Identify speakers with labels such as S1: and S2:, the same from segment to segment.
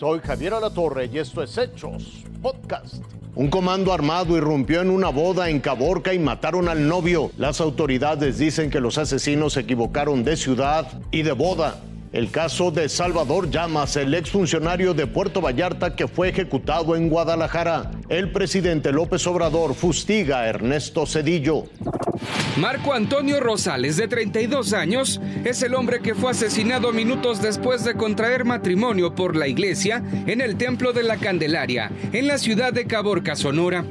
S1: Soy Javier Alatorre y esto es Hechos Podcast.
S2: Un comando armado irrumpió en una boda en Caborca y mataron al novio. Las autoridades dicen que los asesinos se equivocaron de ciudad y de boda. El caso de Salvador Llamas, el exfuncionario de Puerto Vallarta que fue ejecutado en Guadalajara. El presidente López Obrador fustiga a Ernesto Cedillo.
S3: Marco Antonio Rosales, de 32 años, es el hombre que fue asesinado minutos después de contraer matrimonio por la iglesia en el Templo de la Candelaria, en la ciudad de Caborca, Sonora.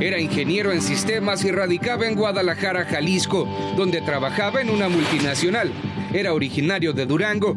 S3: Era ingeniero en sistemas y radicaba en Guadalajara, Jalisco, donde trabajaba en una multinacional. Era originario de Durango.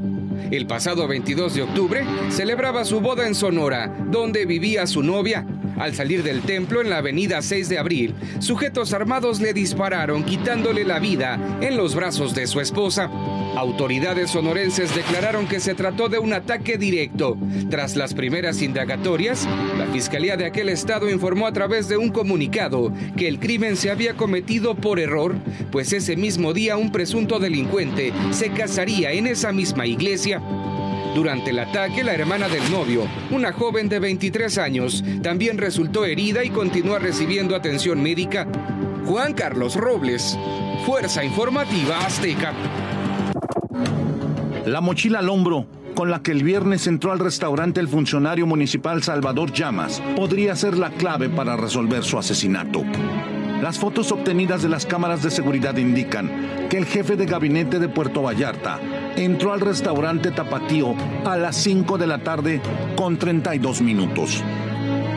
S3: El pasado 22 de octubre celebraba su boda en Sonora, donde vivía su novia. Al salir del templo en la avenida 6 de abril, sujetos armados le dispararon quitándole la vida en los brazos de su esposa. Autoridades sonorenses declararon que se trató de un ataque directo. Tras las primeras indagatorias, la Fiscalía de aquel estado informó a través de un comunicado que el crimen se había cometido por error, pues ese mismo día un presunto delincuente se casaría en esa misma iglesia. Durante el ataque, la hermana del novio, una joven de 23 años, también resultó herida y continúa recibiendo atención médica. Juan Carlos Robles, Fuerza Informativa Azteca.
S4: La mochila al hombro con la que el viernes entró al restaurante el funcionario municipal Salvador Llamas podría ser la clave para resolver su asesinato. Las fotos obtenidas de las cámaras de seguridad indican que el jefe de gabinete de Puerto Vallarta entró al restaurante Tapatío a las 5 de la tarde con 32 minutos.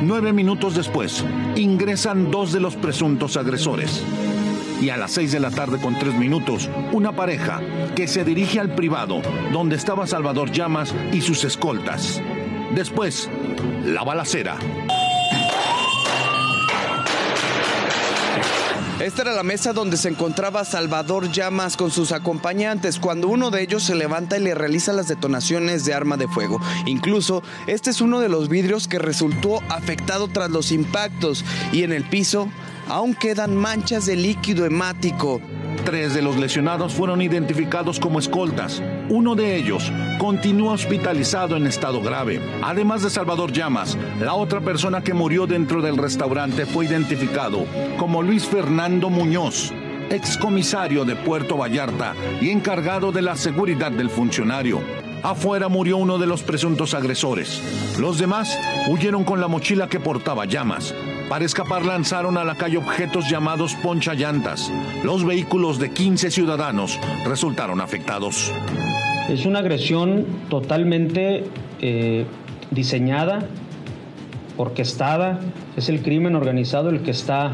S4: Nueve minutos después, ingresan dos de los presuntos agresores. Y a las 6 de la tarde con 3 minutos, una pareja que se dirige al privado donde estaba Salvador Llamas y sus escoltas. Después, la balacera.
S5: Esta era la mesa donde se encontraba Salvador Llamas con sus acompañantes cuando uno de ellos se levanta y le realiza las detonaciones de arma de fuego. Incluso este es uno de los vidrios que resultó afectado tras los impactos y en el piso aún quedan manchas de líquido hemático.
S4: Tres de los lesionados fueron identificados como escoltas. Uno de ellos continúa hospitalizado en estado grave. Además de Salvador Llamas, la otra persona que murió dentro del restaurante fue identificado como Luis Fernando Muñoz, excomisario de Puerto Vallarta y encargado de la seguridad del funcionario. Afuera murió uno de los presuntos agresores. Los demás huyeron con la mochila que portaba llamas. Para escapar lanzaron a la calle objetos llamados ponchallantas. Los vehículos de 15 ciudadanos resultaron afectados.
S6: Es una agresión totalmente eh, diseñada, orquestada. Es el crimen organizado el que está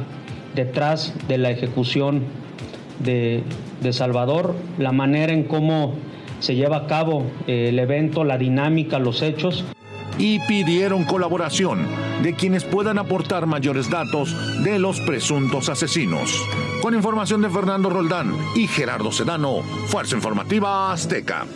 S6: detrás de la ejecución de, de Salvador, la manera en cómo se lleva a cabo eh, el evento, la dinámica, los hechos.
S4: Y pidieron colaboración de quienes puedan aportar mayores datos de los presuntos asesinos. Con información de Fernando Roldán y Gerardo Sedano, Fuerza Informativa Azteca.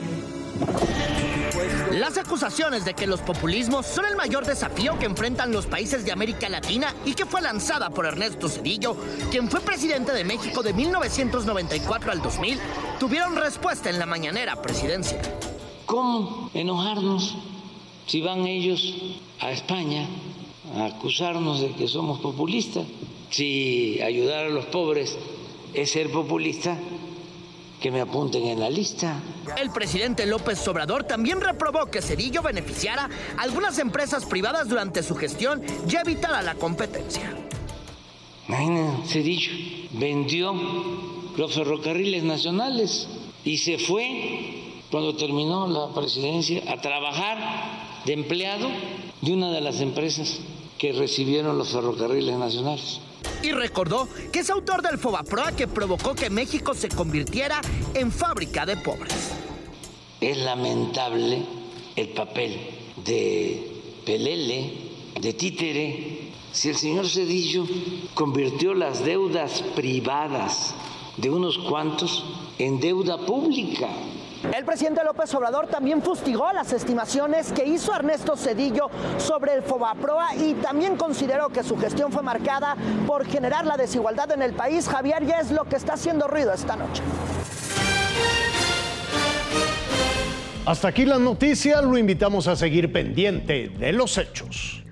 S7: Las acusaciones de que los populismos son el mayor desafío que enfrentan los países de América Latina y que fue lanzada por Ernesto Cedillo, quien fue presidente de México de 1994 al 2000, tuvieron respuesta en la mañanera presidencia.
S8: ¿Cómo enojarnos si van ellos a España a acusarnos de que somos populistas? Si ayudar a los pobres es ser populista, que me apunten en la lista.
S7: El presidente López Obrador también reprobó que Cedillo beneficiara a algunas empresas privadas durante su gestión y evitara la competencia.
S8: Imagínense, Cedillo vendió los ferrocarriles nacionales y se fue cuando terminó la presidencia a trabajar de empleado de una de las empresas que recibieron los ferrocarriles nacionales
S7: y recordó que es autor del Fobaproa que provocó que México se convirtiera en fábrica de pobres.
S8: Es lamentable el papel de Pelele, de Títere. Si el señor Cedillo convirtió las deudas privadas de unos cuantos en deuda pública.
S7: El presidente López Obrador también fustigó las estimaciones que hizo Ernesto Cedillo sobre el Fobaproa y también consideró que su gestión fue marcada por generar la desigualdad en el país. Javier ya es lo que está haciendo ruido esta noche.
S2: Hasta aquí las noticias, lo invitamos a seguir pendiente de los hechos.